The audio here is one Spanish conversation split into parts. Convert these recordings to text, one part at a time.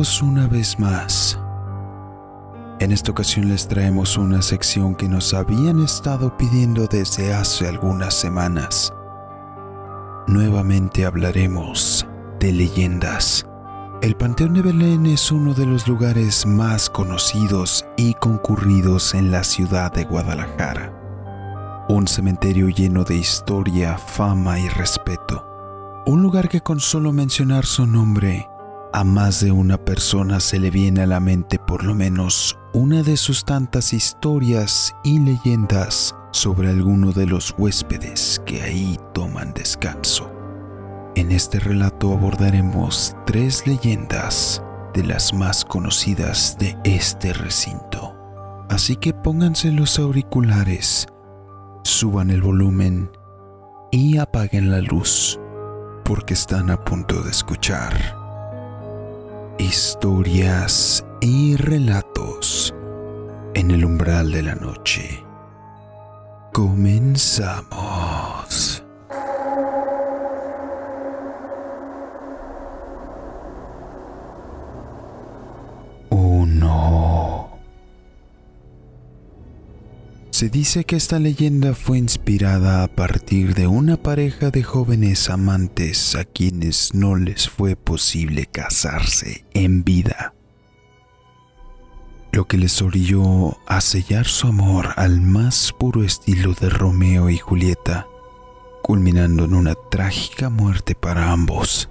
Una vez más. En esta ocasión les traemos una sección que nos habían estado pidiendo desde hace algunas semanas. Nuevamente hablaremos de leyendas. El Panteón de Belén es uno de los lugares más conocidos y concurridos en la ciudad de Guadalajara. Un cementerio lleno de historia, fama y respeto. Un lugar que con solo mencionar su nombre a más de una persona se le viene a la mente por lo menos una de sus tantas historias y leyendas sobre alguno de los huéspedes que ahí toman descanso. En este relato abordaremos tres leyendas de las más conocidas de este recinto. Así que pónganse los auriculares, suban el volumen y apaguen la luz porque están a punto de escuchar historias y relatos en el umbral de la noche. Comenzamos. Se dice que esta leyenda fue inspirada a partir de una pareja de jóvenes amantes a quienes no les fue posible casarse en vida, lo que les orilló a sellar su amor al más puro estilo de Romeo y Julieta, culminando en una trágica muerte para ambos.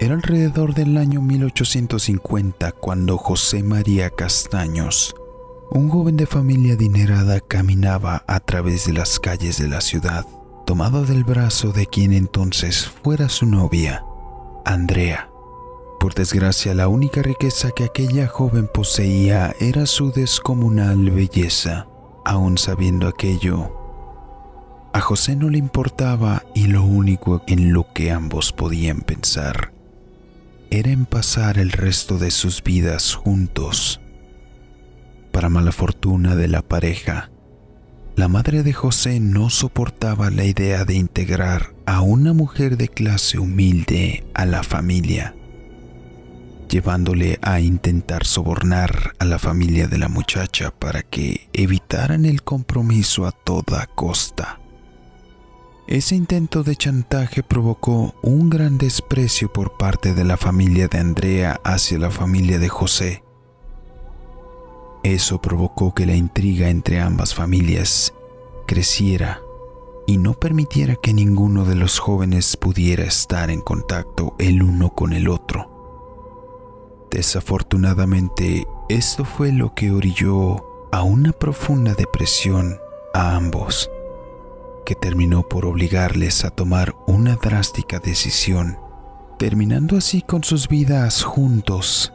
Era alrededor del año 1850 cuando José María Castaños un joven de familia adinerada caminaba a través de las calles de la ciudad, tomado del brazo de quien entonces fuera su novia, Andrea. Por desgracia, la única riqueza que aquella joven poseía era su descomunal belleza. Aún sabiendo aquello, a José no le importaba y lo único en lo que ambos podían pensar era en pasar el resto de sus vidas juntos para mala fortuna de la pareja, la madre de José no soportaba la idea de integrar a una mujer de clase humilde a la familia, llevándole a intentar sobornar a la familia de la muchacha para que evitaran el compromiso a toda costa. Ese intento de chantaje provocó un gran desprecio por parte de la familia de Andrea hacia la familia de José, eso provocó que la intriga entre ambas familias creciera y no permitiera que ninguno de los jóvenes pudiera estar en contacto el uno con el otro. Desafortunadamente, esto fue lo que orilló a una profunda depresión a ambos, que terminó por obligarles a tomar una drástica decisión, terminando así con sus vidas juntos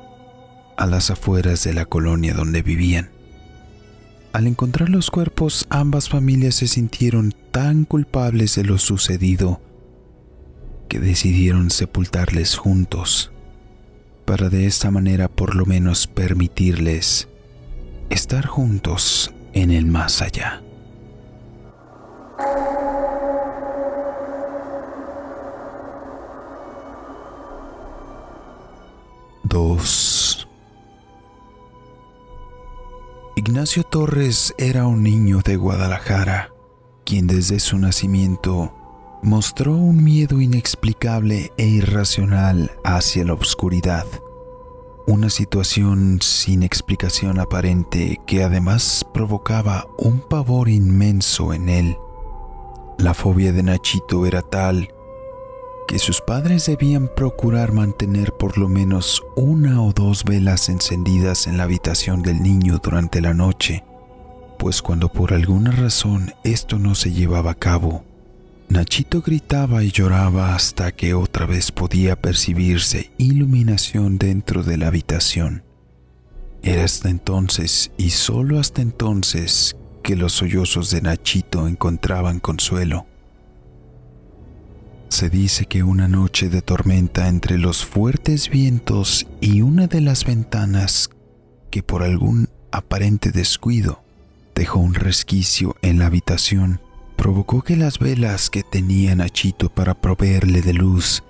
a las afueras de la colonia donde vivían. Al encontrar los cuerpos, ambas familias se sintieron tan culpables de lo sucedido que decidieron sepultarles juntos, para de esta manera por lo menos permitirles estar juntos en el más allá. Dos Ignacio Torres era un niño de Guadalajara, quien desde su nacimiento mostró un miedo inexplicable e irracional hacia la oscuridad. Una situación sin explicación aparente que además provocaba un pavor inmenso en él. La fobia de Nachito era tal que sus padres debían procurar mantener por lo menos una o dos velas encendidas en la habitación del niño durante la noche, pues cuando por alguna razón esto no se llevaba a cabo, Nachito gritaba y lloraba hasta que otra vez podía percibirse iluminación dentro de la habitación. Era hasta entonces y solo hasta entonces que los sollozos de Nachito encontraban consuelo. Se dice que una noche de tormenta entre los fuertes vientos y una de las ventanas que por algún aparente descuido dejó un resquicio en la habitación, provocó que las velas que tenía Nachito para proveerle de luz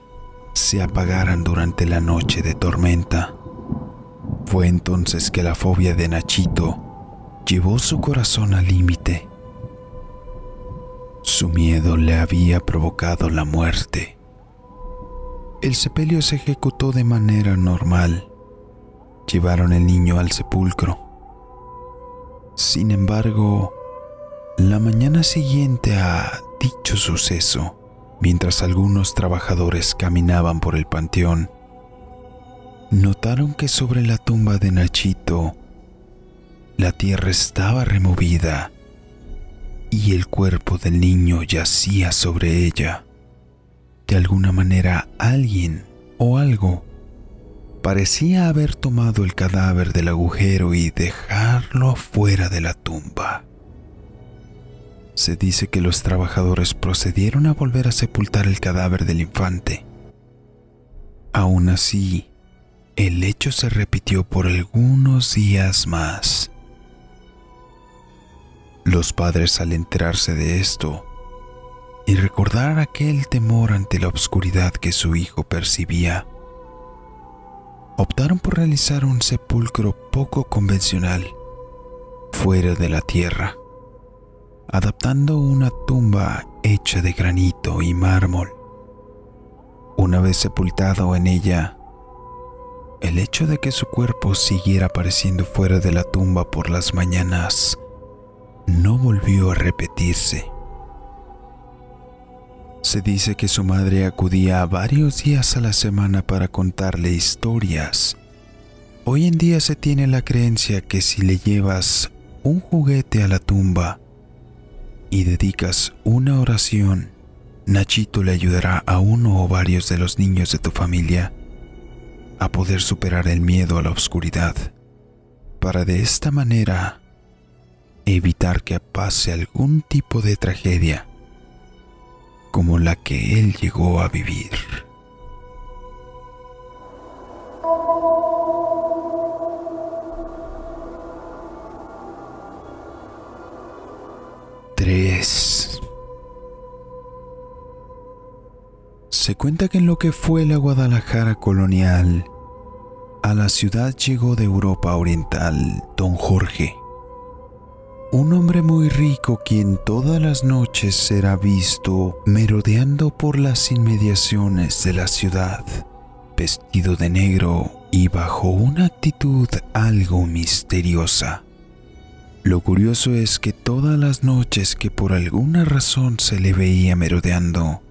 se apagaran durante la noche de tormenta. Fue entonces que la fobia de Nachito llevó su corazón al límite. Su miedo le había provocado la muerte. El sepelio se ejecutó de manera normal. Llevaron el niño al sepulcro. Sin embargo, la mañana siguiente a dicho suceso, mientras algunos trabajadores caminaban por el panteón, notaron que sobre la tumba de Nachito la tierra estaba removida y el cuerpo del niño yacía sobre ella. De alguna manera alguien o algo parecía haber tomado el cadáver del agujero y dejarlo fuera de la tumba. Se dice que los trabajadores procedieron a volver a sepultar el cadáver del infante. Aún así, el hecho se repitió por algunos días más. Los padres al enterarse de esto y recordar aquel temor ante la oscuridad que su hijo percibía, optaron por realizar un sepulcro poco convencional fuera de la tierra, adaptando una tumba hecha de granito y mármol. Una vez sepultado en ella, el hecho de que su cuerpo siguiera apareciendo fuera de la tumba por las mañanas no volvió a repetirse. Se dice que su madre acudía varios días a la semana para contarle historias. Hoy en día se tiene la creencia que si le llevas un juguete a la tumba y dedicas una oración, Nachito le ayudará a uno o varios de los niños de tu familia a poder superar el miedo a la oscuridad, para de esta manera evitar que pase algún tipo de tragedia como la que él llegó a vivir. Tres. Se cuenta que en lo que fue la Guadalajara colonial, a la ciudad llegó de Europa Oriental don Jorge, un hombre muy rico quien todas las noches será visto merodeando por las inmediaciones de la ciudad, vestido de negro y bajo una actitud algo misteriosa. Lo curioso es que todas las noches que por alguna razón se le veía merodeando,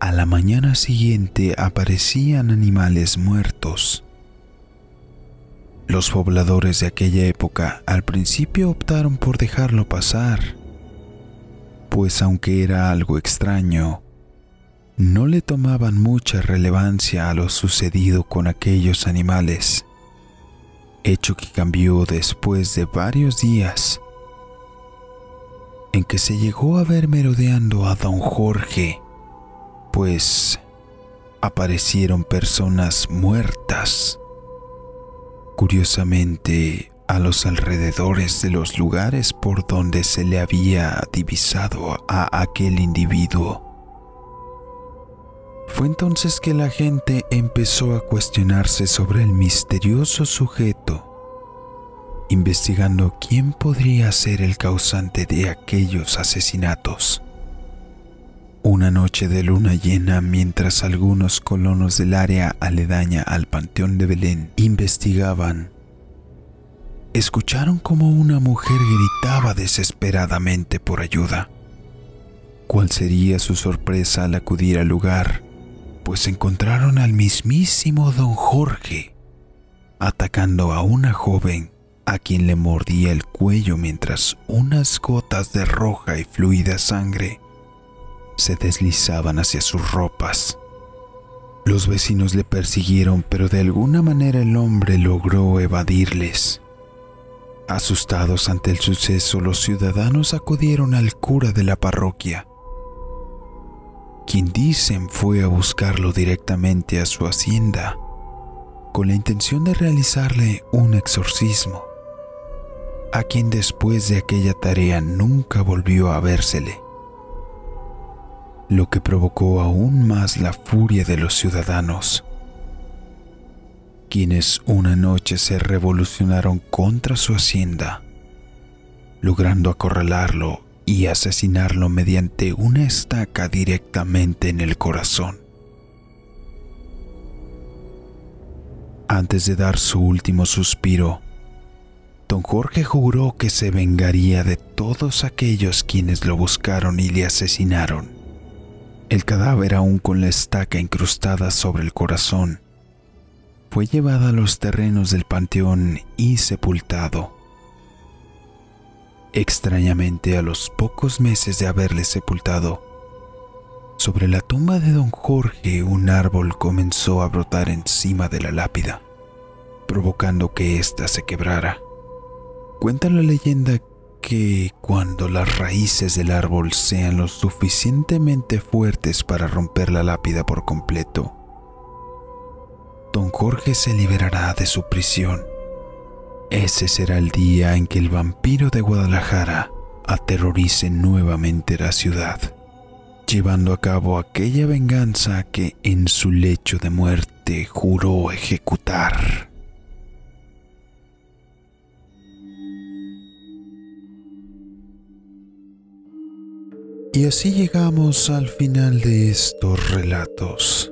a la mañana siguiente aparecían animales muertos los pobladores de aquella época al principio optaron por dejarlo pasar, pues aunque era algo extraño, no le tomaban mucha relevancia a lo sucedido con aquellos animales, hecho que cambió después de varios días en que se llegó a ver merodeando a don Jorge, pues aparecieron personas muertas Curiosamente, a los alrededores de los lugares por donde se le había divisado a aquel individuo. Fue entonces que la gente empezó a cuestionarse sobre el misterioso sujeto, investigando quién podría ser el causante de aquellos asesinatos. Una noche de luna llena mientras algunos colonos del área aledaña al Panteón de Belén investigaban, escucharon como una mujer gritaba desesperadamente por ayuda. ¿Cuál sería su sorpresa al acudir al lugar? Pues encontraron al mismísimo don Jorge atacando a una joven a quien le mordía el cuello mientras unas gotas de roja y fluida sangre se deslizaban hacia sus ropas. Los vecinos le persiguieron, pero de alguna manera el hombre logró evadirles. Asustados ante el suceso, los ciudadanos acudieron al cura de la parroquia, quien dicen fue a buscarlo directamente a su hacienda con la intención de realizarle un exorcismo, a quien después de aquella tarea nunca volvió a vérsele lo que provocó aún más la furia de los ciudadanos, quienes una noche se revolucionaron contra su hacienda, logrando acorralarlo y asesinarlo mediante una estaca directamente en el corazón. Antes de dar su último suspiro, don Jorge juró que se vengaría de todos aquellos quienes lo buscaron y le asesinaron. El cadáver aún con la estaca incrustada sobre el corazón fue llevado a los terrenos del panteón y sepultado. Extrañamente, a los pocos meses de haberle sepultado, sobre la tumba de don Jorge un árbol comenzó a brotar encima de la lápida, provocando que ésta se quebrara. Cuenta la leyenda que cuando las raíces del árbol sean lo suficientemente fuertes para romper la lápida por completo, don Jorge se liberará de su prisión. Ese será el día en que el vampiro de Guadalajara aterrorice nuevamente la ciudad llevando a cabo aquella venganza que en su lecho de muerte juró ejecutar. Y así llegamos al final de estos relatos.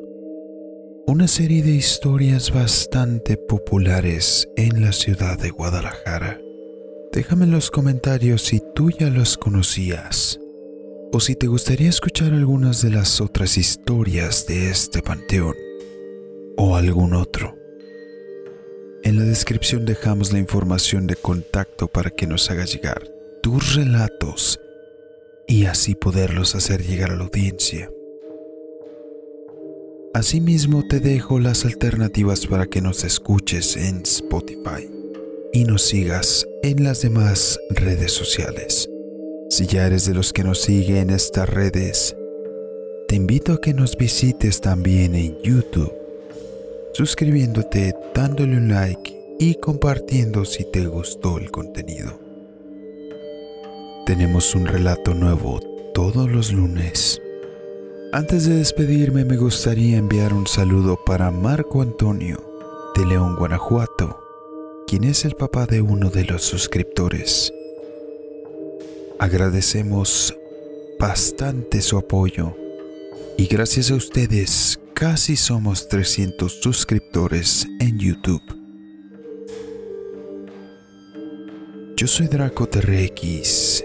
Una serie de historias bastante populares en la ciudad de Guadalajara. Déjame en los comentarios si tú ya los conocías o si te gustaría escuchar algunas de las otras historias de este panteón o algún otro. En la descripción dejamos la información de contacto para que nos hagas llegar tus relatos y así poderlos hacer llegar a la audiencia. Asimismo te dejo las alternativas para que nos escuches en Spotify y nos sigas en las demás redes sociales. Si ya eres de los que nos siguen en estas redes, te invito a que nos visites también en YouTube, suscribiéndote, dándole un like y compartiendo si te gustó el contenido. Tenemos un relato nuevo todos los lunes. Antes de despedirme me gustaría enviar un saludo para Marco Antonio de León, Guanajuato, quien es el papá de uno de los suscriptores. Agradecemos bastante su apoyo y gracias a ustedes casi somos 300 suscriptores en YouTube. Yo soy Draco TRX.